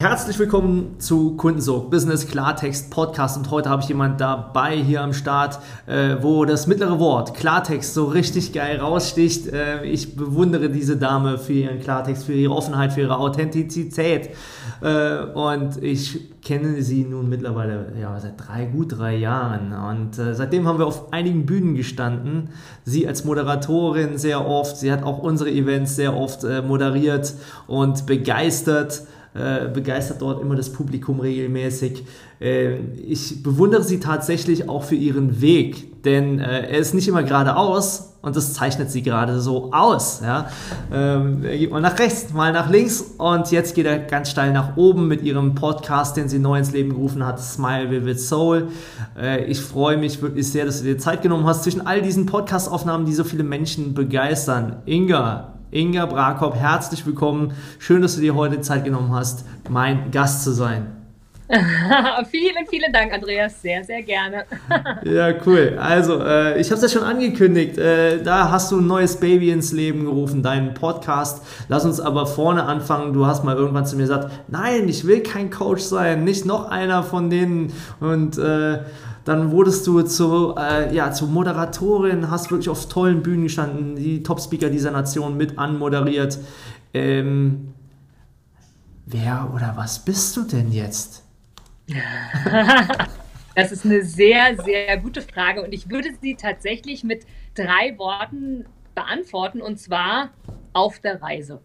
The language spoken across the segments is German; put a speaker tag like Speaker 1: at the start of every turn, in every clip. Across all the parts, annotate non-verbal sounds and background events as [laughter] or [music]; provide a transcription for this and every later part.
Speaker 1: Herzlich willkommen zu Kundensog, Business Klartext Podcast und heute habe ich jemand dabei hier am Start, äh, wo das mittlere Wort Klartext so richtig geil raussticht. Äh, ich bewundere diese Dame für ihren Klartext, für ihre Offenheit, für ihre Authentizität äh, und ich kenne sie nun mittlerweile ja, seit drei, gut drei Jahren und äh, seitdem haben wir auf einigen Bühnen gestanden. Sie als Moderatorin sehr oft, sie hat auch unsere Events sehr oft äh, moderiert und begeistert. Äh, begeistert dort immer das Publikum regelmäßig. Äh, ich bewundere sie tatsächlich auch für ihren Weg, denn äh, er ist nicht immer geradeaus und das zeichnet sie gerade so aus. Ja? Ähm, er geht mal nach rechts, mal nach links und jetzt geht er ganz steil nach oben mit ihrem Podcast, den sie neu ins Leben gerufen hat, Smile Vivid Soul. Äh, ich freue mich wirklich sehr, dass du dir Zeit genommen hast zwischen all diesen Podcast-Aufnahmen, die so viele Menschen begeistern. Inga, Inga Brakop, herzlich willkommen. Schön, dass du dir heute Zeit genommen hast, mein Gast zu sein. [laughs]
Speaker 2: vielen, vielen Dank, Andreas. Sehr, sehr gerne. [laughs]
Speaker 1: ja, cool. Also, äh, ich habe es ja schon angekündigt. Äh, da hast du ein neues Baby ins Leben gerufen, deinen Podcast. Lass uns aber vorne anfangen. Du hast mal irgendwann zu mir gesagt, nein, ich will kein Coach sein, nicht noch einer von denen. Und äh, dann wurdest du zu, äh, ja, zu Moderatorin, hast wirklich auf tollen Bühnen gestanden, die Top-Speaker dieser Nation mit anmoderiert. Ähm, wer oder was bist du denn jetzt? [laughs]
Speaker 2: das ist eine sehr, sehr gute Frage und ich würde sie tatsächlich mit drei Worten beantworten und zwar auf der Reise.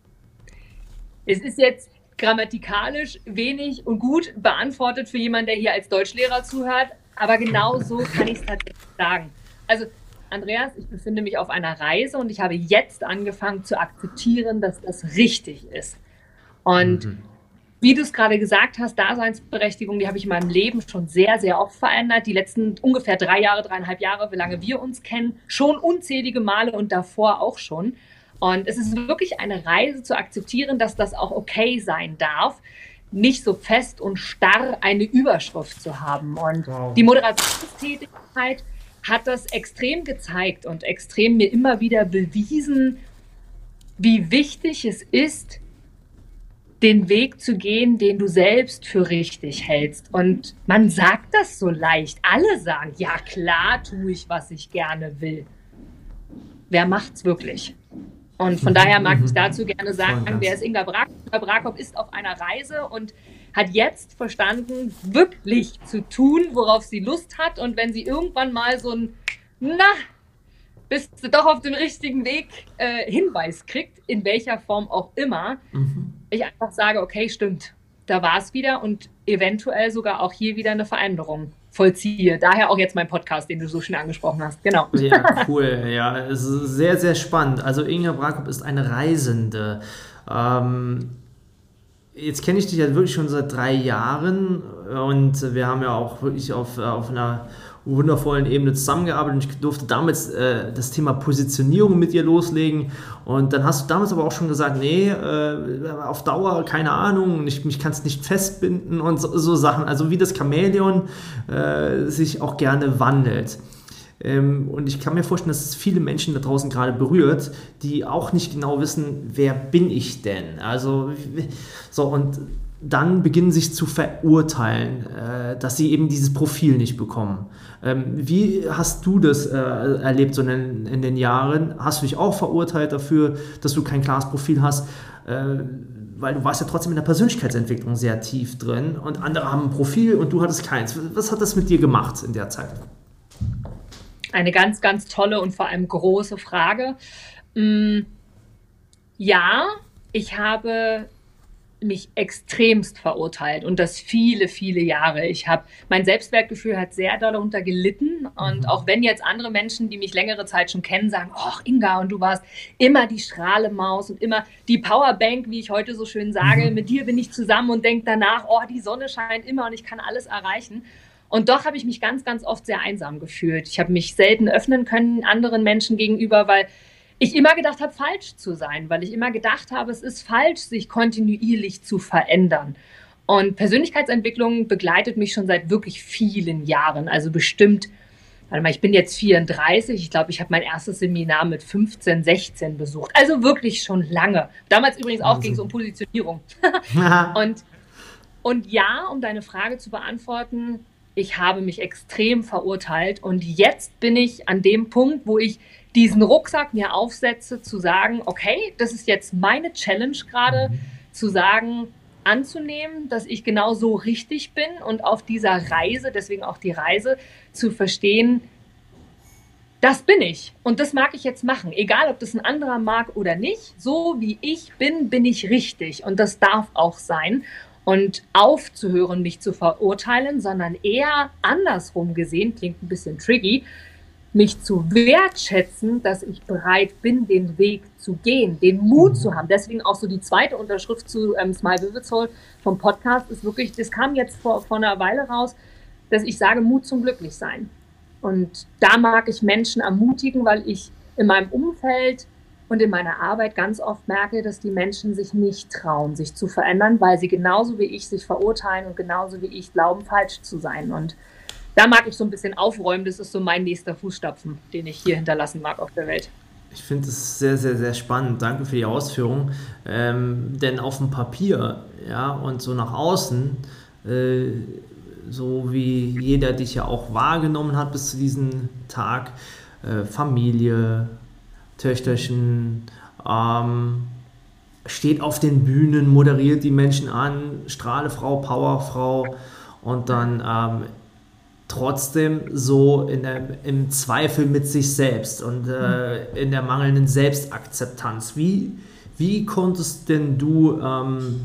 Speaker 2: Es ist jetzt grammatikalisch wenig und gut beantwortet für jemanden, der hier als Deutschlehrer zuhört, aber genau so kann ich es tatsächlich sagen. Also, Andreas, ich befinde mich auf einer Reise und ich habe jetzt angefangen zu akzeptieren, dass das richtig ist. Und mhm. wie du es gerade gesagt hast, Daseinsberechtigung, die habe ich in meinem Leben schon sehr, sehr oft verändert. Die letzten ungefähr drei Jahre, dreieinhalb Jahre, wie lange wir uns kennen, schon unzählige Male und davor auch schon. Und es ist wirklich eine Reise zu akzeptieren, dass das auch okay sein darf, nicht so fest und starr eine Überschrift zu haben. Und wow. die Moderationstätigkeit hat das extrem gezeigt und extrem mir immer wieder bewiesen, wie wichtig es ist, den Weg zu gehen, den du selbst für richtig hältst. Und man sagt das so leicht. Alle sagen, ja klar tue ich, was ich gerne will. Wer macht's wirklich? Und von daher mag ich mhm. dazu gerne sagen, wer ist Inga Brak? Inga Brakop ist auf einer Reise und hat jetzt verstanden, wirklich zu tun, worauf sie Lust hat. Und wenn sie irgendwann mal so ein, na, bist du doch auf dem richtigen Weg, äh, Hinweis kriegt, in welcher Form auch immer, mhm. ich einfach sage, okay, stimmt, da war es wieder und eventuell sogar auch hier wieder eine Veränderung vollziehe. Daher auch jetzt mein Podcast, den du so schön angesprochen hast. Genau.
Speaker 1: Ja, cool. Ja, es ist sehr, sehr spannend. Also Inga Brakop ist eine Reisende. Ähm, jetzt kenne ich dich ja wirklich schon seit drei Jahren und wir haben ja auch wirklich auf, auf einer wundervollen Ebene zusammengearbeitet und ich durfte damals äh, das Thema Positionierung mit ihr loslegen und dann hast du damals aber auch schon gesagt, nee, äh, auf Dauer keine Ahnung, ich, mich kann es nicht festbinden und so, so, Sachen, also wie das Chamäleon äh, sich auch gerne wandelt. Ähm, und ich kann mir vorstellen, dass es viele Menschen da draußen gerade berührt, die auch nicht genau wissen, wer bin ich denn? Also so und dann beginnen sich zu verurteilen, äh, dass sie eben dieses Profil nicht bekommen. Ähm, wie hast du das äh, erlebt so in, in, den Jahren? Hast du dich auch verurteilt dafür, dass du kein klares Profil hast? Äh, weil du warst ja trotzdem in der Persönlichkeitsentwicklung sehr tief drin und andere haben ein Profil und du hattest keins. Was hat das mit dir gemacht in der Zeit?
Speaker 2: Eine ganz, ganz tolle und vor allem große Frage. Mm, ja, ich habe mich extremst verurteilt und das viele, viele Jahre. Ich habe mein Selbstwertgefühl hat sehr darunter gelitten und mhm. auch wenn jetzt andere Menschen, die mich längere Zeit schon kennen, sagen, ach Inga und du warst immer die Strahlemaus und immer die Powerbank, wie ich heute so schön sage, mhm. mit dir bin ich zusammen und denke danach, oh die Sonne scheint immer und ich kann alles erreichen. Und doch habe ich mich ganz, ganz oft sehr einsam gefühlt. Ich habe mich selten öffnen können anderen Menschen gegenüber, weil ich immer gedacht habe, falsch zu sein, weil ich immer gedacht habe, es ist falsch, sich kontinuierlich zu verändern. Und Persönlichkeitsentwicklung begleitet mich schon seit wirklich vielen Jahren, also bestimmt warte mal, ich bin jetzt 34, ich glaube, ich habe mein erstes Seminar mit 15, 16 besucht. Also wirklich schon lange. Damals übrigens auch ging es um Positionierung. [laughs] und, und ja, um deine Frage zu beantworten, ich habe mich extrem verurteilt und jetzt bin ich an dem Punkt, wo ich diesen Rucksack mir aufsetze, zu sagen, okay, das ist jetzt meine Challenge gerade, mhm. zu sagen, anzunehmen, dass ich genau so richtig bin und auf dieser Reise, deswegen auch die Reise, zu verstehen, das bin ich und das mag ich jetzt machen, egal ob das ein anderer mag oder nicht. So wie ich bin, bin ich richtig und das darf auch sein. Und aufzuhören, mich zu verurteilen, sondern eher andersrum gesehen, klingt ein bisschen tricky, mich zu wertschätzen, dass ich bereit bin, den Weg zu gehen, den Mut mhm. zu haben. Deswegen auch so die zweite Unterschrift zu ähm, Smile Vivid Soul vom Podcast ist wirklich, das kam jetzt vor, vor einer Weile raus, dass ich sage, Mut zum Glücklichsein. Und da mag ich Menschen ermutigen, weil ich in meinem Umfeld und in meiner Arbeit ganz oft merke, dass die Menschen sich nicht trauen, sich zu verändern, weil sie genauso wie ich sich verurteilen und genauso wie ich glauben, falsch zu sein. Und da mag ich so ein bisschen aufräumen. Das ist so mein nächster Fußstapfen, den ich hier hinterlassen mag auf der Welt.
Speaker 1: Ich finde es sehr, sehr, sehr spannend. Danke für die Ausführung. Ähm, denn auf dem Papier ja, und so nach außen, äh, so wie jeder dich ja auch wahrgenommen hat bis zu diesem Tag, äh, Familie, Töchterchen, ähm, steht auf den Bühnen, moderiert die Menschen an, Strahlefrau, Powerfrau und dann ähm, trotzdem so in der, im Zweifel mit sich selbst und äh, in der mangelnden Selbstakzeptanz. Wie, wie konntest denn du, ähm,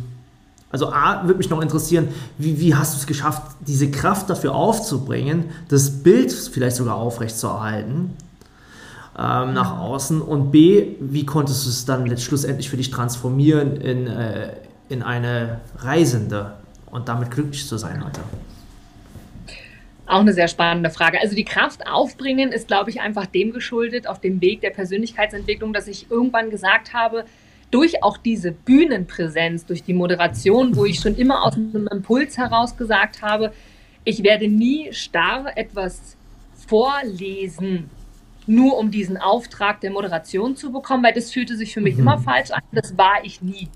Speaker 1: also A, würde mich noch interessieren, wie, wie hast du es geschafft, diese Kraft dafür aufzubringen, das Bild vielleicht sogar aufrechtzuerhalten ähm, nach außen und B, wie konntest du es dann schlussendlich für dich transformieren in, äh, in eine Reisende und damit glücklich zu sein heute?
Speaker 2: Auch eine sehr spannende Frage. Also die Kraft aufbringen ist, glaube ich, einfach dem geschuldet auf dem Weg der Persönlichkeitsentwicklung, dass ich irgendwann gesagt habe, durch auch diese Bühnenpräsenz, durch die Moderation, wo ich schon immer aus einem Impuls heraus gesagt habe, ich werde nie starr etwas vorlesen, nur um diesen Auftrag der Moderation zu bekommen, weil das fühlte sich für mich mhm. immer falsch an. Das war ich nie.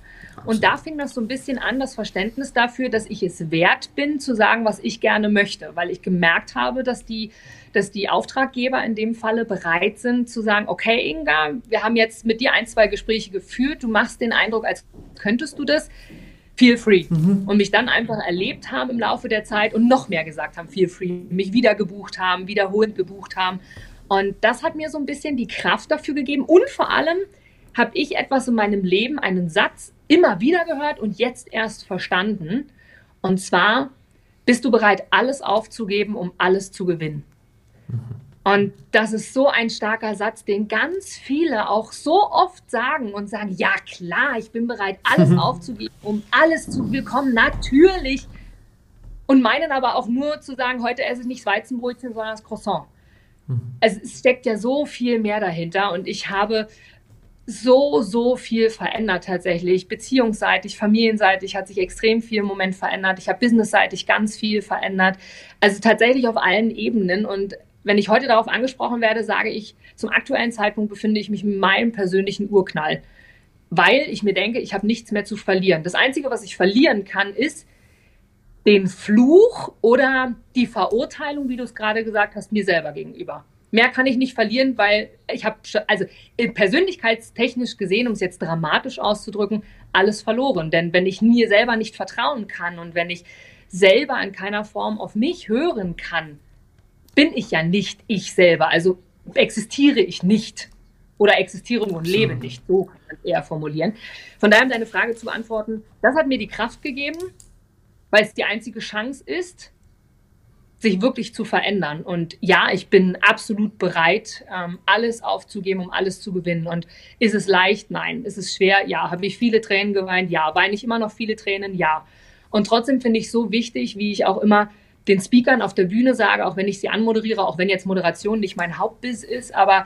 Speaker 2: Und da fing das so ein bisschen an, das Verständnis dafür, dass ich es wert bin, zu sagen, was ich gerne möchte, weil ich gemerkt habe, dass die, dass die Auftraggeber in dem Falle bereit sind zu sagen, okay, Inga, wir haben jetzt mit dir ein, zwei Gespräche geführt, du machst den Eindruck, als könntest du das. Feel free. Mhm. Und mich dann einfach erlebt haben im Laufe der Zeit und noch mehr gesagt haben, feel free, mich wieder gebucht haben, wiederholend gebucht haben. Und das hat mir so ein bisschen die Kraft dafür gegeben und vor allem, habe ich etwas in meinem Leben, einen Satz immer wieder gehört und jetzt erst verstanden. Und zwar, bist du bereit, alles aufzugeben, um alles zu gewinnen? Und das ist so ein starker Satz, den ganz viele auch so oft sagen und sagen, ja klar, ich bin bereit, alles aufzugeben, um alles zu bekommen, natürlich. Und meinen aber auch nur zu sagen, heute esse ich nicht Weizenbrötchen, sondern das Croissant. Mhm. Es steckt ja so viel mehr dahinter und ich habe so, so viel verändert tatsächlich. Beziehungsseitig, familienseitig hat sich extrem viel im Moment verändert. Ich habe businessseitig ganz viel verändert. Also tatsächlich auf allen Ebenen. Und wenn ich heute darauf angesprochen werde, sage ich, zum aktuellen Zeitpunkt befinde ich mich in meinem persönlichen Urknall. Weil ich mir denke, ich habe nichts mehr zu verlieren. Das Einzige, was ich verlieren kann, ist den Fluch oder die Verurteilung, wie du es gerade gesagt hast, mir selber gegenüber. Mehr kann ich nicht verlieren, weil ich habe, also persönlichkeitstechnisch gesehen, um es jetzt dramatisch auszudrücken, alles verloren. Denn wenn ich mir selber nicht vertrauen kann und wenn ich selber in keiner Form auf mich hören kann, bin ich ja nicht ich selber. Also existiere ich nicht oder existiere nur und lebe nicht. So kann man eher formulieren. Von daher, um deine Frage zu beantworten, das hat mir die Kraft gegeben, weil es die einzige Chance ist, sich wirklich zu verändern. Und ja, ich bin absolut bereit, ähm, alles aufzugeben, um alles zu gewinnen. Und ist es leicht? Nein. Ist es schwer? Ja. Habe ich viele Tränen geweint? Ja. Weine ich immer noch viele Tränen? Ja. Und trotzdem finde ich so wichtig, wie ich auch immer den Speakern auf der Bühne sage, auch wenn ich sie anmoderiere, auch wenn jetzt Moderation nicht mein Hauptbiss ist, aber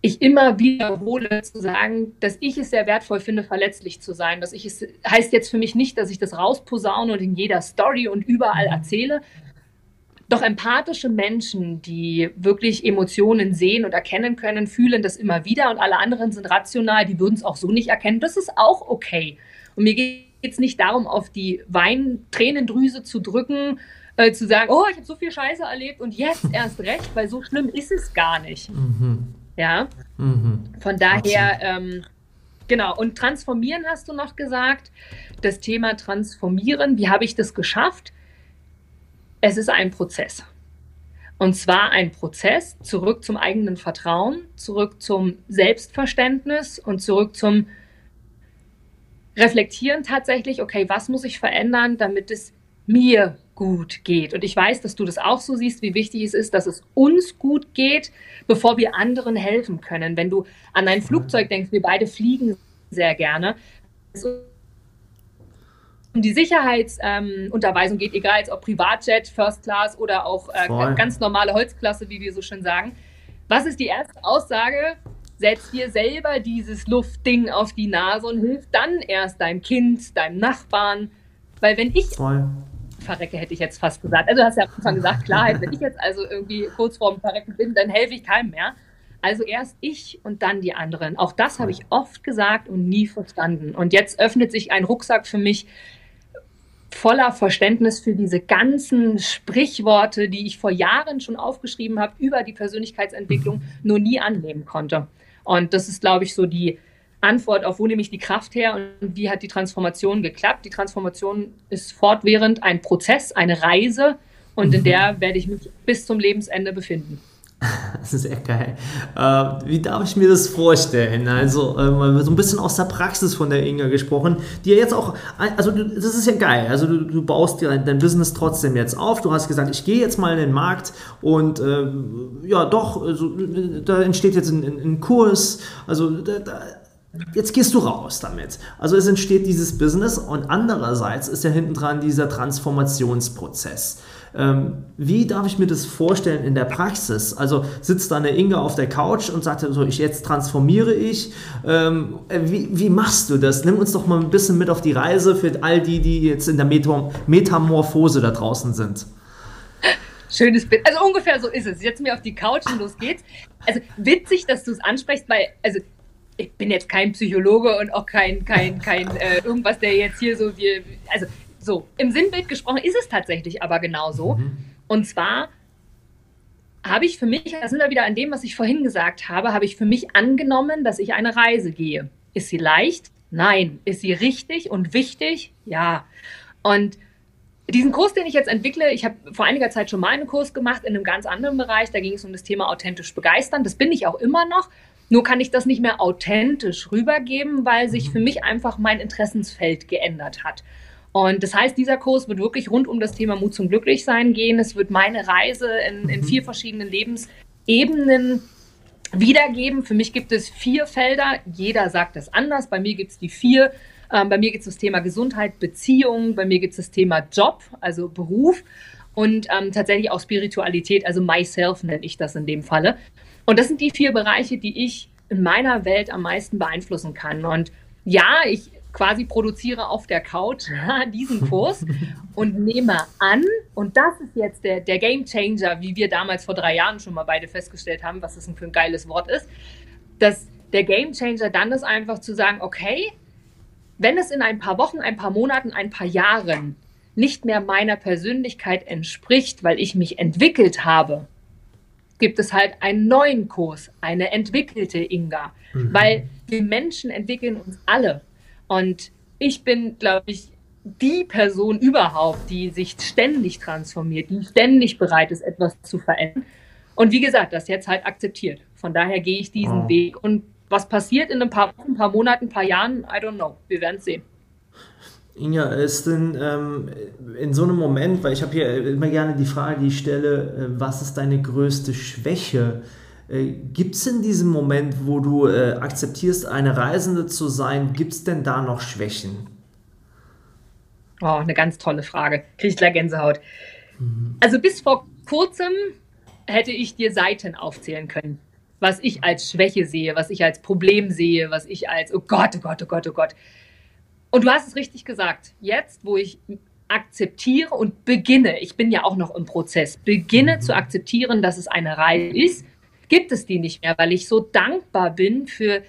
Speaker 2: ich immer wiederhole, zu sagen, dass ich es sehr wertvoll finde, verletzlich zu sein. Dass ich es heißt jetzt für mich nicht, dass ich das rausposaune und in jeder Story und überall mhm. erzähle. Doch empathische Menschen, die wirklich Emotionen sehen und erkennen können, fühlen das immer wieder und alle anderen sind rational, die würden es auch so nicht erkennen. Das ist auch okay. Und mir geht es nicht darum, auf die Weintränendrüse zu drücken, äh, zu sagen, oh, ich habe so viel Scheiße erlebt und jetzt erst recht, weil so schlimm ist es gar nicht. Mhm. Ja. Mhm. Von daher, ähm, genau. Und transformieren hast du noch gesagt. Das Thema transformieren, wie habe ich das geschafft? Es ist ein Prozess. Und zwar ein Prozess zurück zum eigenen Vertrauen, zurück zum Selbstverständnis und zurück zum Reflektieren tatsächlich, okay, was muss ich verändern, damit es mir gut geht. Und ich weiß, dass du das auch so siehst, wie wichtig es ist, dass es uns gut geht, bevor wir anderen helfen können. Wenn du an ein Flugzeug denkst, wir beide fliegen sehr gerne. Es um die Sicherheitsunterweisung ähm, geht, egal ob Privatjet, First Class oder auch äh, ganz normale Holzklasse, wie wir so schön sagen. Was ist die erste Aussage? Setz dir selber dieses Luftding auf die Nase und hilf dann erst deinem Kind, deinem Nachbarn. Weil wenn ich Voll verrecke, hätte ich jetzt fast gesagt. Also du hast ja am Anfang gesagt, Klarheit, wenn ich jetzt also irgendwie kurz vorm Verrecken bin, dann helfe ich keinem mehr. Also erst ich und dann die anderen. Auch das habe ich oft gesagt und nie verstanden. Und jetzt öffnet sich ein Rucksack für mich voller Verständnis für diese ganzen Sprichworte, die ich vor Jahren schon aufgeschrieben habe über die Persönlichkeitsentwicklung, nur nie annehmen konnte. Und das ist, glaube ich, so die Antwort auf, wo nehme ich die Kraft her und wie hat die Transformation geklappt. Die Transformation ist fortwährend ein Prozess, eine Reise und in mhm. der werde ich mich bis zum Lebensende befinden. [laughs]
Speaker 1: Das ist echt geil. Äh, wie darf ich mir das vorstellen? Also, äh, so ein bisschen aus der Praxis von der Inga gesprochen, die ja jetzt auch, also das ist ja geil. Also, du, du baust dir dein Business trotzdem jetzt auf. Du hast gesagt, ich gehe jetzt mal in den Markt und äh, ja, doch, also, da entsteht jetzt ein, ein Kurs. Also, da, da Jetzt gehst du raus damit. Also es entsteht dieses Business und andererseits ist ja hinten dran dieser Transformationsprozess. Ähm, wie darf ich mir das vorstellen in der Praxis? Also sitzt da eine Inga auf der Couch und sagt so, ich jetzt transformiere ich. Ähm, wie, wie, machst du das? Nimm uns doch mal ein bisschen mit auf die Reise für all die, die jetzt in der Metam Metamorphose da draußen sind.
Speaker 2: Schönes Bild. Also ungefähr so ist es. Jetzt mir auf die Couch und los geht's. Also witzig, dass du es ansprichst, weil also ich bin jetzt kein Psychologe und auch kein, kein, kein äh, irgendwas, der jetzt hier so wie, also so, im Sinnbild gesprochen ist es tatsächlich aber genauso. Mhm. Und zwar habe ich für mich, da sind wir wieder an dem, was ich vorhin gesagt habe, habe ich für mich angenommen, dass ich eine Reise gehe. Ist sie leicht? Nein. Ist sie richtig und wichtig? Ja. Und diesen Kurs, den ich jetzt entwickle, ich habe vor einiger Zeit schon mal einen Kurs gemacht in einem ganz anderen Bereich. Da ging es um das Thema authentisch begeistern. Das bin ich auch immer noch. Nur kann ich das nicht mehr authentisch rübergeben, weil sich mhm. für mich einfach mein Interessensfeld geändert hat. Und das heißt, dieser Kurs wird wirklich rund um das Thema Mut zum Glücklichsein gehen. Es wird meine Reise in, in mhm. vier verschiedenen Lebensebenen wiedergeben. Für mich gibt es vier Felder. Jeder sagt das anders. Bei mir gibt es die vier. Ähm, bei mir gibt es das Thema Gesundheit, Beziehung. Bei mir gibt es das Thema Job, also Beruf. Und ähm, tatsächlich auch Spiritualität, also Myself nenne ich das in dem Falle. Und das sind die vier Bereiche, die ich in meiner Welt am meisten beeinflussen kann. Und ja, ich quasi produziere auf der Couch [laughs] diesen Kurs und nehme an, und das ist jetzt der, der Game Changer, wie wir damals vor drei Jahren schon mal beide festgestellt haben, was das denn für ein geiles Wort ist, dass der Game Changer dann ist einfach zu sagen, okay, wenn es in ein paar Wochen, ein paar Monaten, ein paar Jahren nicht mehr meiner Persönlichkeit entspricht, weil ich mich entwickelt habe, gibt es halt einen neuen Kurs, eine entwickelte Inga. Mhm. Weil wir Menschen entwickeln uns alle. Und ich bin, glaube ich, die Person überhaupt, die sich ständig transformiert, die ständig bereit ist, etwas zu verändern. Und wie gesagt, das jetzt halt akzeptiert. Von daher gehe ich diesen oh. Weg. Und was passiert in ein paar Wochen, ein paar Monaten, ein paar Jahren, I don't know. Wir werden es sehen.
Speaker 1: Inga, ist denn ähm, in so einem Moment, weil ich habe hier immer gerne die Frage, die ich stelle, äh, was ist deine größte Schwäche? Äh, gibt es in diesem Moment, wo du äh, akzeptierst, eine Reisende zu sein, gibt es denn da noch Schwächen?
Speaker 2: Oh, eine ganz tolle Frage. Kriege ich gleich Gänsehaut. Mhm. Also bis vor kurzem hätte ich dir Seiten aufzählen können. was ich als Schwäche sehe, was ich als Problem sehe, was ich als, oh Gott, oh Gott, oh Gott, oh Gott. Und du hast es richtig gesagt. Jetzt, wo ich akzeptiere und beginne, ich bin ja auch noch im Prozess, beginne mhm. zu akzeptieren, dass es eine Reihe ist, gibt es die nicht mehr, weil ich so dankbar bin für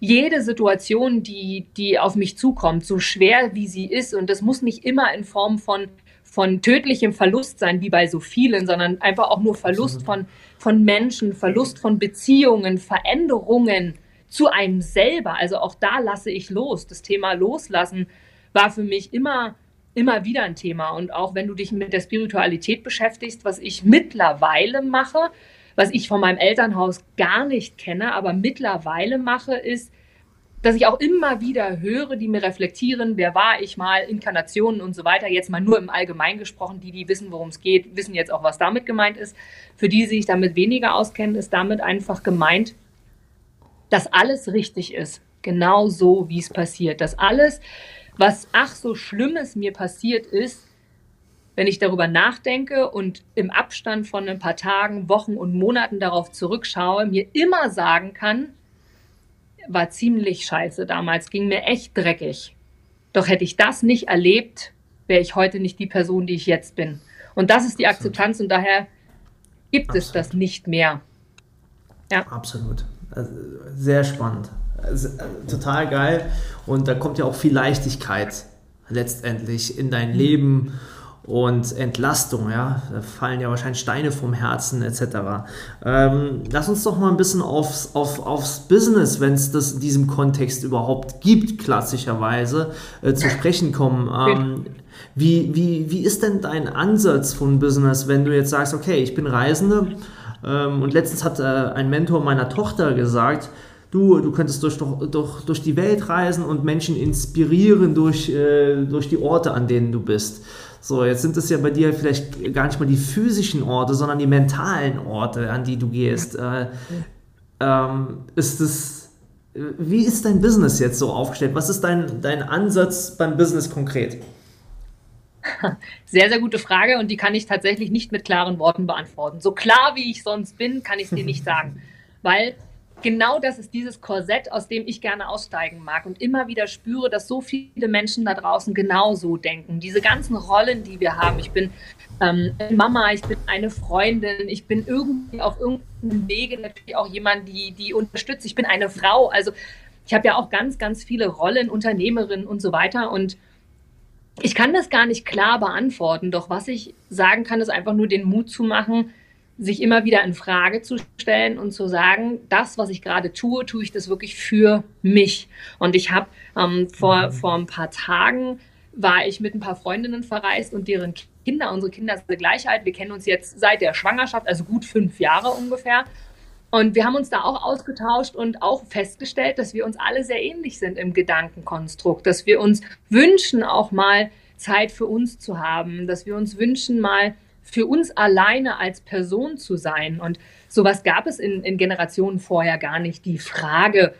Speaker 2: jede Situation, die, die auf mich zukommt, so schwer wie sie ist. Und das muss nicht immer in Form von, von tödlichem Verlust sein, wie bei so vielen, sondern einfach auch nur Verlust von, von Menschen, Verlust von Beziehungen, Veränderungen zu einem selber. Also auch da lasse ich los. Das Thema Loslassen war für mich immer immer wieder ein Thema. Und auch wenn du dich mit der Spiritualität beschäftigst, was ich mittlerweile mache, was ich von meinem Elternhaus gar nicht kenne, aber mittlerweile mache, ist, dass ich auch immer wieder höre, die mir reflektieren, wer war ich mal, Inkarnationen und so weiter. Jetzt mal nur im Allgemeinen gesprochen, die, die wissen, worum es geht, wissen jetzt auch, was damit gemeint ist. Für die, die sich damit weniger auskennen, ist damit einfach gemeint, dass alles richtig ist. Genau so, wie es passiert. Dass alles, was ach so Schlimmes mir passiert ist, wenn ich darüber nachdenke und im Abstand von ein paar Tagen, Wochen und Monaten darauf zurückschaue, mir immer sagen kann, war ziemlich scheiße damals, ging mir echt dreckig. Doch hätte ich das nicht erlebt, wäre ich heute nicht die Person, die ich jetzt bin. Und das ist die Akzeptanz und daher gibt Absolut. es das nicht mehr.
Speaker 1: Ja. Absolut. Also, sehr spannend. Also, total geil. Und da kommt ja auch viel Leichtigkeit letztendlich in dein Leben und Entlastung, ja, da fallen ja wahrscheinlich Steine vom Herzen etc. Ähm, lass uns doch mal ein bisschen aufs, auf, aufs Business, wenn es das in diesem Kontext überhaupt gibt, klassischerweise, äh, zu sprechen kommen. Ähm, wie, wie, wie ist denn dein Ansatz von Business, wenn du jetzt sagst, okay, ich bin Reisende und letztens hat äh, ein Mentor meiner Tochter gesagt, du, du könntest durch, durch, durch die Welt reisen und Menschen inspirieren durch, äh, durch die Orte, an denen du bist. So, jetzt sind es ja bei dir vielleicht gar nicht mal die physischen Orte, sondern die mentalen Orte, an die du gehst. Äh, ähm, ist es, wie ist dein Business jetzt so aufgestellt? Was ist dein, dein Ansatz beim Business konkret? [laughs]
Speaker 2: Sehr, sehr gute Frage und die kann ich tatsächlich nicht mit klaren Worten beantworten. So klar wie ich sonst bin, kann ich es dir nicht [laughs] sagen, weil genau das ist dieses Korsett, aus dem ich gerne aussteigen mag und immer wieder spüre, dass so viele Menschen da draußen genauso denken. Diese ganzen Rollen, die wir haben. Ich bin ähm, Mama, ich bin eine Freundin, ich bin irgendwie auf irgendeinem Wege natürlich auch jemand, die, die unterstützt. Ich bin eine Frau. Also ich habe ja auch ganz, ganz viele Rollen, Unternehmerin und so weiter. Und ich kann das gar nicht klar beantworten. Doch was ich sagen kann, ist einfach nur den Mut zu machen, sich immer wieder in Frage zu stellen und zu sagen, das, was ich gerade tue, tue ich das wirklich für mich. Und ich habe ähm, vor, mhm. vor ein paar Tagen war ich mit ein paar Freundinnen verreist und deren Kinder, unsere Kinder sind gleich alt, wir kennen uns jetzt seit der Schwangerschaft, also gut fünf Jahre ungefähr. Und wir haben uns da auch ausgetauscht und auch festgestellt, dass wir uns alle sehr ähnlich sind im Gedankenkonstrukt, dass wir uns wünschen, auch mal Zeit für uns zu haben, dass wir uns wünschen, mal für uns alleine als Person zu sein. Und sowas gab es in, in Generationen vorher gar nicht. Die Frage,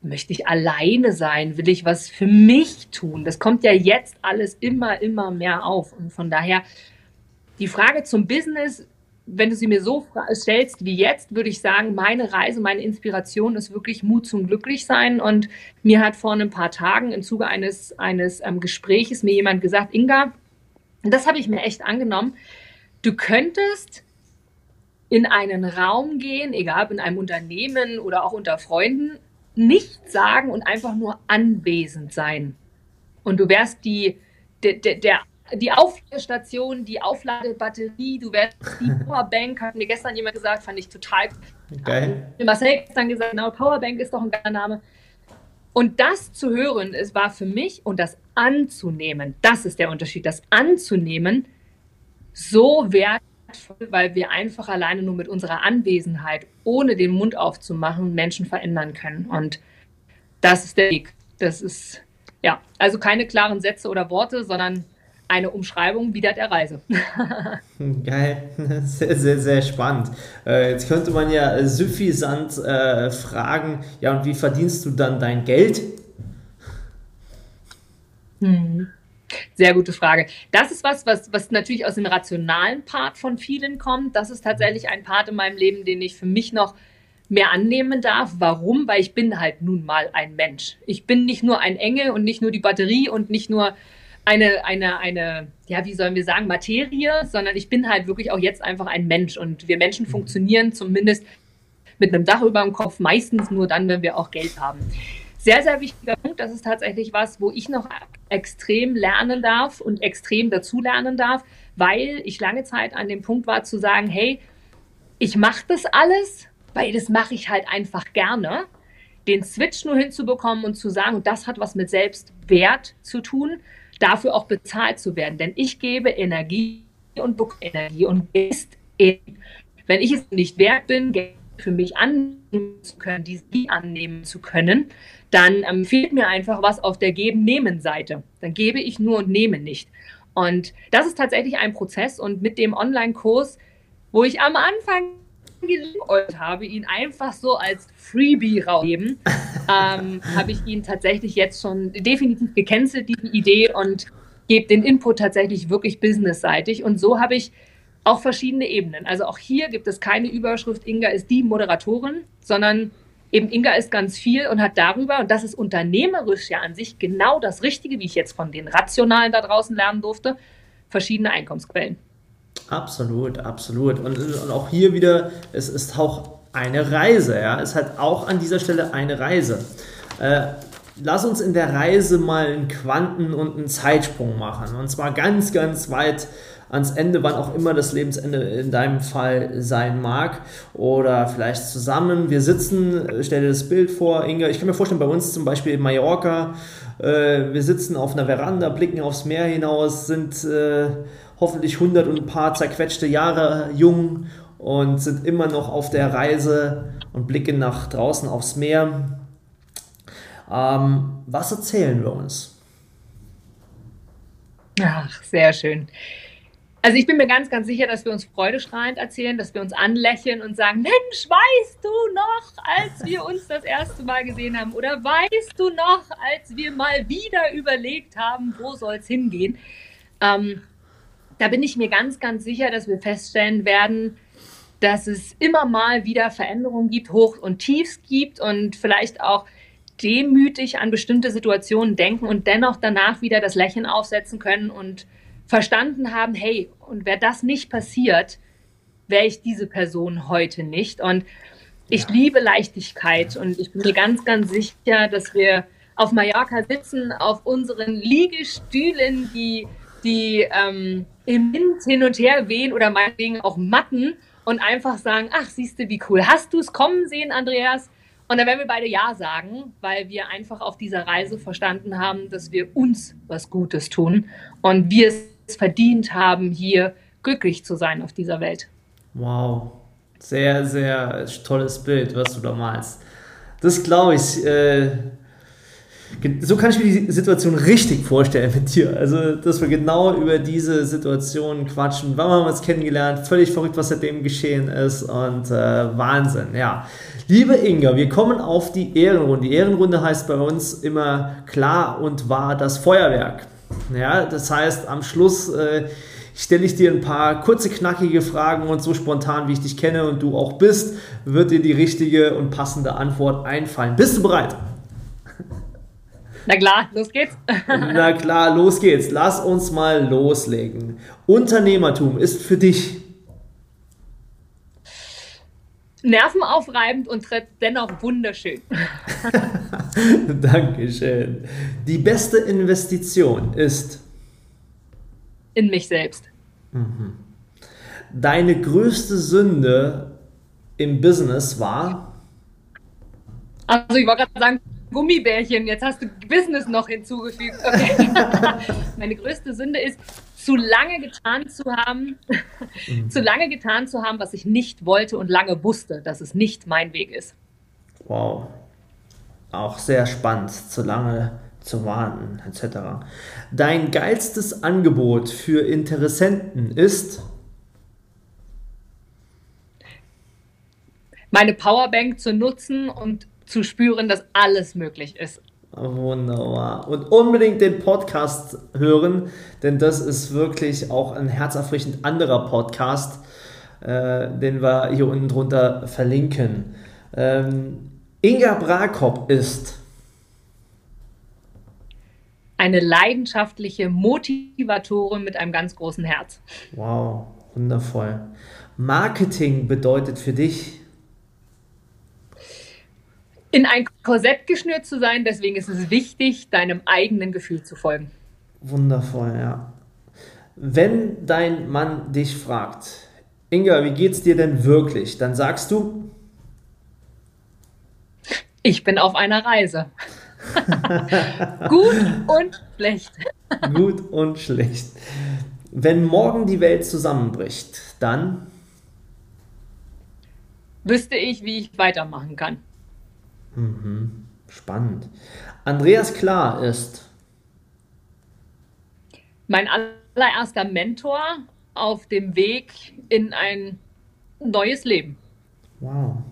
Speaker 2: möchte ich alleine sein? Will ich was für mich tun? Das kommt ja jetzt alles immer, immer mehr auf. Und von daher, die Frage zum Business, wenn du sie mir so stellst wie jetzt, würde ich sagen, meine Reise, meine Inspiration ist wirklich Mut zum Glücklichsein. Und mir hat vor ein paar Tagen im Zuge eines, eines ähm, Gespräches mir jemand gesagt, Inga, das habe ich mir echt angenommen, Du könntest in einen Raum gehen, egal ob in einem Unternehmen oder auch unter Freunden, nichts sagen und einfach nur anwesend sein. Und du wärst die, der, der, die Aufladestation, die Aufladebatterie, du wärst die [laughs] Powerbank, hat mir gestern jemand gesagt, fand ich total geil. Marcel gestern gesagt, genau, Powerbank ist doch ein geiler Name. Und das zu hören, es war für mich und das anzunehmen, das ist der Unterschied, das anzunehmen, so wertvoll, weil wir einfach alleine nur mit unserer Anwesenheit, ohne den Mund aufzumachen, Menschen verändern können. Und das ist der Weg. Das ist, ja, also keine klaren Sätze oder Worte, sondern eine Umschreibung wieder der Reise. [laughs]
Speaker 1: Geil, [laughs] sehr, sehr, sehr spannend. Äh, jetzt könnte man ja suffisant äh, fragen, ja, und wie verdienst du dann dein Geld?
Speaker 2: Hm. Sehr gute Frage. Das ist was, was, was natürlich aus dem rationalen Part von vielen kommt. Das ist tatsächlich ein Part in meinem Leben, den ich für mich noch mehr annehmen darf. Warum? Weil ich bin halt nun mal ein Mensch. Ich bin nicht nur ein Engel und nicht nur die Batterie und nicht nur eine, eine, eine, ja, wie sollen wir sagen, Materie, sondern ich bin halt wirklich auch jetzt einfach ein Mensch. Und wir Menschen mhm. funktionieren zumindest mit einem Dach über dem Kopf meistens nur dann, wenn wir auch Geld haben. Sehr, sehr wichtiger Punkt. Das ist tatsächlich was, wo ich noch extrem lernen darf und extrem dazulernen darf, weil ich lange Zeit an dem Punkt war zu sagen, hey, ich mache das alles, weil das mache ich halt einfach gerne. Den Switch nur hinzubekommen und zu sagen, das hat was mit Selbstwert zu tun, dafür auch bezahlt zu werden. Denn ich gebe Energie und Energie und ist wenn ich es nicht wert bin, Geld für mich annehmen zu können, die annehmen zu können, dann ähm, fehlt mir einfach was auf der Geben-Nehmen-Seite. Dann gebe ich nur und nehme nicht. Und das ist tatsächlich ein Prozess. Und mit dem Online-Kurs, wo ich am Anfang geliebäugelt habe, ihn einfach so als Freebie rausgeben, ähm, habe ich ihn tatsächlich jetzt schon definitiv gecancelt, diese Idee, und gebe den Input tatsächlich wirklich businessseitig. Und so habe ich auch verschiedene Ebenen. Also auch hier gibt es keine Überschrift, Inga ist die Moderatorin, sondern eben Inga ist ganz viel und hat darüber, und das ist unternehmerisch ja an sich genau das Richtige, wie ich jetzt von den Rationalen da draußen lernen durfte, verschiedene Einkommensquellen.
Speaker 1: Absolut, absolut. Und, und auch hier wieder, es ist auch eine Reise, ja. Es hat auch an dieser Stelle eine Reise. Äh, lass uns in der Reise mal einen Quanten- und einen Zeitsprung machen. Und zwar ganz, ganz weit ans Ende, wann auch immer das Lebensende in deinem Fall sein mag. Oder vielleicht zusammen. Wir sitzen, stell dir das Bild vor, Inga. Ich kann mir vorstellen, bei uns zum Beispiel in Mallorca, äh, wir sitzen auf einer Veranda, blicken aufs Meer hinaus, sind äh, hoffentlich 100 und ein paar zerquetschte Jahre jung und sind immer noch auf der Reise und blicken nach draußen aufs Meer. Ähm, was erzählen wir uns?
Speaker 2: Ach, sehr schön. Also ich bin mir ganz, ganz sicher, dass wir uns freudestrahlend erzählen, dass wir uns anlächeln und sagen, Mensch, weißt du noch, als wir uns das erste Mal gesehen haben? Oder weißt du noch, als wir mal wieder überlegt haben, wo soll es hingehen? Ähm, da bin ich mir ganz, ganz sicher, dass wir feststellen werden, dass es immer mal wieder Veränderungen gibt, Hoch- und Tiefs gibt und vielleicht auch demütig an bestimmte Situationen denken und dennoch danach wieder das Lächeln aufsetzen können und verstanden haben, hey, und wäre das nicht passiert, wäre ich diese Person heute nicht. Und ich ja. liebe Leichtigkeit und ich bin mir ganz, ganz sicher, dass wir auf Mallorca sitzen, auf unseren Liegestühlen, die, die ähm, im Wind hin und her wehen oder meinetwegen auch Matten und einfach sagen, ach, siehst du, wie cool. Hast du es kommen sehen, Andreas? Und dann werden wir beide Ja sagen, weil wir einfach auf dieser Reise verstanden haben, dass wir uns was Gutes tun und wir es verdient haben, hier glücklich zu sein auf dieser Welt.
Speaker 1: Wow, sehr, sehr tolles Bild, was du da malst. Das glaube ich. Äh, so kann ich mir die Situation richtig vorstellen mit dir. Also, dass wir genau über diese Situation quatschen. Wann haben wir uns kennengelernt? Völlig verrückt, was seitdem geschehen ist. Und äh, Wahnsinn, ja. Liebe Inga, wir kommen auf die Ehrenrunde. Die Ehrenrunde heißt bei uns immer klar und wahr das Feuerwerk. Ja, das heißt, am Schluss äh, stelle ich dir ein paar kurze, knackige Fragen und so spontan, wie ich dich kenne und du auch bist, wird dir die richtige und passende Antwort einfallen. Bist du bereit?
Speaker 2: Na klar, los geht's. [laughs]
Speaker 1: Na klar, los geht's. Lass uns mal loslegen. Unternehmertum ist für dich
Speaker 2: nervenaufreibend und dennoch wunderschön. [laughs] [laughs]
Speaker 1: Dankeschön. Die beste Investition ist
Speaker 2: in mich selbst.
Speaker 1: Mhm. Deine größte Sünde im Business war?
Speaker 2: Also ich wollte gerade sagen, Gummibärchen, jetzt hast du Business noch hinzugefügt. Okay. [laughs] Meine größte Sünde ist, zu lange getan zu haben, mhm. zu lange getan zu haben, was ich nicht wollte und lange wusste, dass es nicht mein Weg ist.
Speaker 1: Wow. Auch sehr spannend, zu lange zu warten, etc. Dein geilstes Angebot für Interessenten ist?
Speaker 2: Meine Powerbank zu nutzen und zu spüren, dass alles möglich ist.
Speaker 1: Wunderbar. Und unbedingt den Podcast hören, denn das ist wirklich auch ein herzerfrischend anderer Podcast, äh, den wir hier unten drunter verlinken. Ähm, Inga Brakop ist
Speaker 2: eine leidenschaftliche Motivatorin mit einem ganz großen Herz.
Speaker 1: Wow, wundervoll. Marketing bedeutet für dich?
Speaker 2: In ein Korsett geschnürt zu sein, deswegen ist es wichtig, deinem eigenen Gefühl zu folgen.
Speaker 1: Wundervoll, ja. Wenn dein Mann dich fragt, Inga, wie geht's dir denn wirklich? Dann sagst du,
Speaker 2: ich bin auf einer Reise. [laughs] Gut und schlecht.
Speaker 1: Gut und schlecht. Wenn morgen die Welt zusammenbricht, dann
Speaker 2: wüsste ich, wie ich weitermachen kann.
Speaker 1: Mhm. Spannend. Andreas Klar ist
Speaker 2: mein allererster Mentor auf dem Weg in ein neues Leben.
Speaker 1: Wow.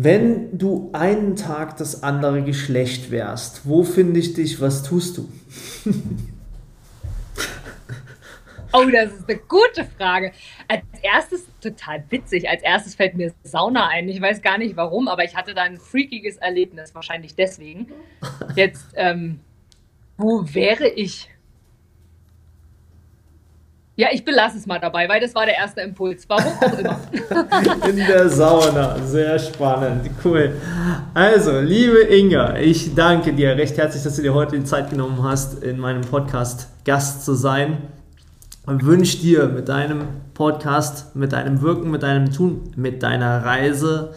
Speaker 1: Wenn du einen Tag das andere Geschlecht wärst, wo finde ich dich? Was tust du? [laughs]
Speaker 2: Oh, das ist eine gute Frage. Als erstes, total witzig, als erstes fällt mir Sauna ein. Ich weiß gar nicht warum, aber ich hatte da ein freakiges Erlebnis, wahrscheinlich deswegen. Jetzt, ähm, wo wäre ich? Ja, ich belasse es mal dabei, weil das war der erste Impuls. Warum auch immer. [laughs]
Speaker 1: In der Sauna. Sehr spannend. Cool. Also, liebe Inga, ich danke dir recht herzlich, dass du dir heute die Zeit genommen hast, in meinem Podcast Gast zu sein. Und wünsche dir mit deinem Podcast, mit deinem Wirken, mit deinem Tun, mit deiner Reise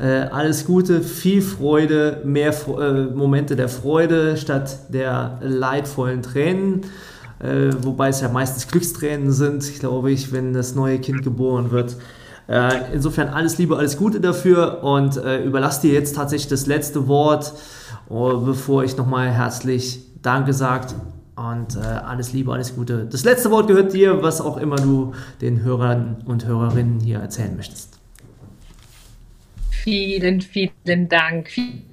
Speaker 1: äh, alles Gute, viel Freude, mehr äh, Momente der Freude statt der leidvollen Tränen äh, wobei es ja meistens Glückstränen sind, glaube ich, wenn das neue Kind geboren wird. Äh, insofern alles Liebe, alles Gute dafür und äh, überlasse dir jetzt tatsächlich das letzte Wort, oh, bevor ich nochmal herzlich Danke sagt und äh, alles Liebe, alles Gute. Das letzte Wort gehört dir, was auch immer du den Hörern und Hörerinnen hier erzählen möchtest.
Speaker 2: Vielen, vielen Dank.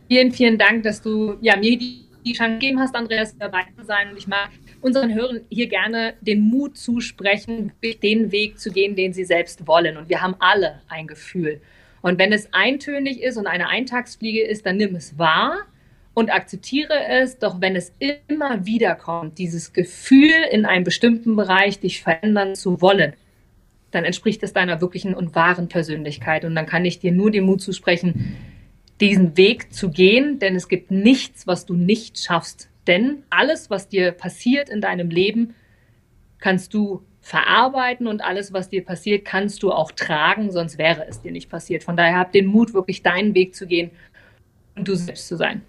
Speaker 2: Vielen, vielen Dank, dass du ja, mir die, die Chance gegeben hast, Andreas, dabei zu sein. Und ich mag unseren Hörern hier gerne den Mut zusprechen, den Weg zu gehen, den sie selbst wollen. Und wir haben alle ein Gefühl. Und wenn es eintönig ist und eine Eintagsfliege ist, dann nimm es wahr und akzeptiere es. Doch wenn es immer wieder kommt, dieses Gefühl in einem bestimmten Bereich, dich verändern zu wollen, dann entspricht es deiner wirklichen und wahren Persönlichkeit. Und dann kann ich dir nur den Mut zusprechen, diesen Weg zu gehen, denn es gibt nichts, was du nicht schaffst. Denn alles, was dir passiert in deinem Leben, kannst du verarbeiten und alles, was dir passiert, kannst du auch tragen, sonst wäre es dir nicht passiert. Von daher hab den Mut, wirklich deinen Weg zu gehen und du selbst zu sein.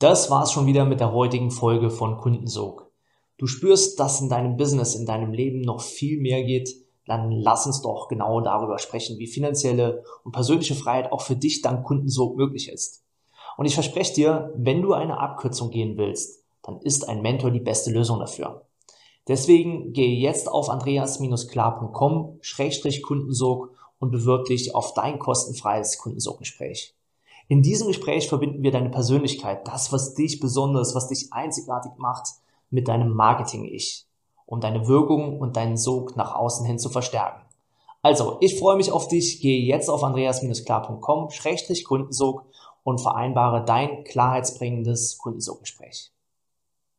Speaker 1: Das war's schon wieder mit der heutigen Folge von Kundensog. Du spürst, dass in deinem Business, in deinem Leben noch viel mehr geht, dann lass uns doch genau darüber sprechen, wie finanzielle und persönliche Freiheit auch für dich dank Kundensog möglich ist. Und ich verspreche dir, wenn du eine Abkürzung gehen willst, dann ist ein Mentor die beste Lösung dafür. Deswegen gehe jetzt auf andreas-klar.com-kundensog und bewirb dich auf dein kostenfreies Kundensoggespräch. In diesem Gespräch verbinden wir deine Persönlichkeit, das, was dich besonders, was dich einzigartig macht, mit deinem Marketing-Ich, um deine Wirkung und deinen Sog nach außen hin zu verstärken. Also, ich freue mich auf dich. Gehe jetzt auf andreas-klar.com-kundensog und vereinbare dein klarheitsbringendes Kundensuchgespräch.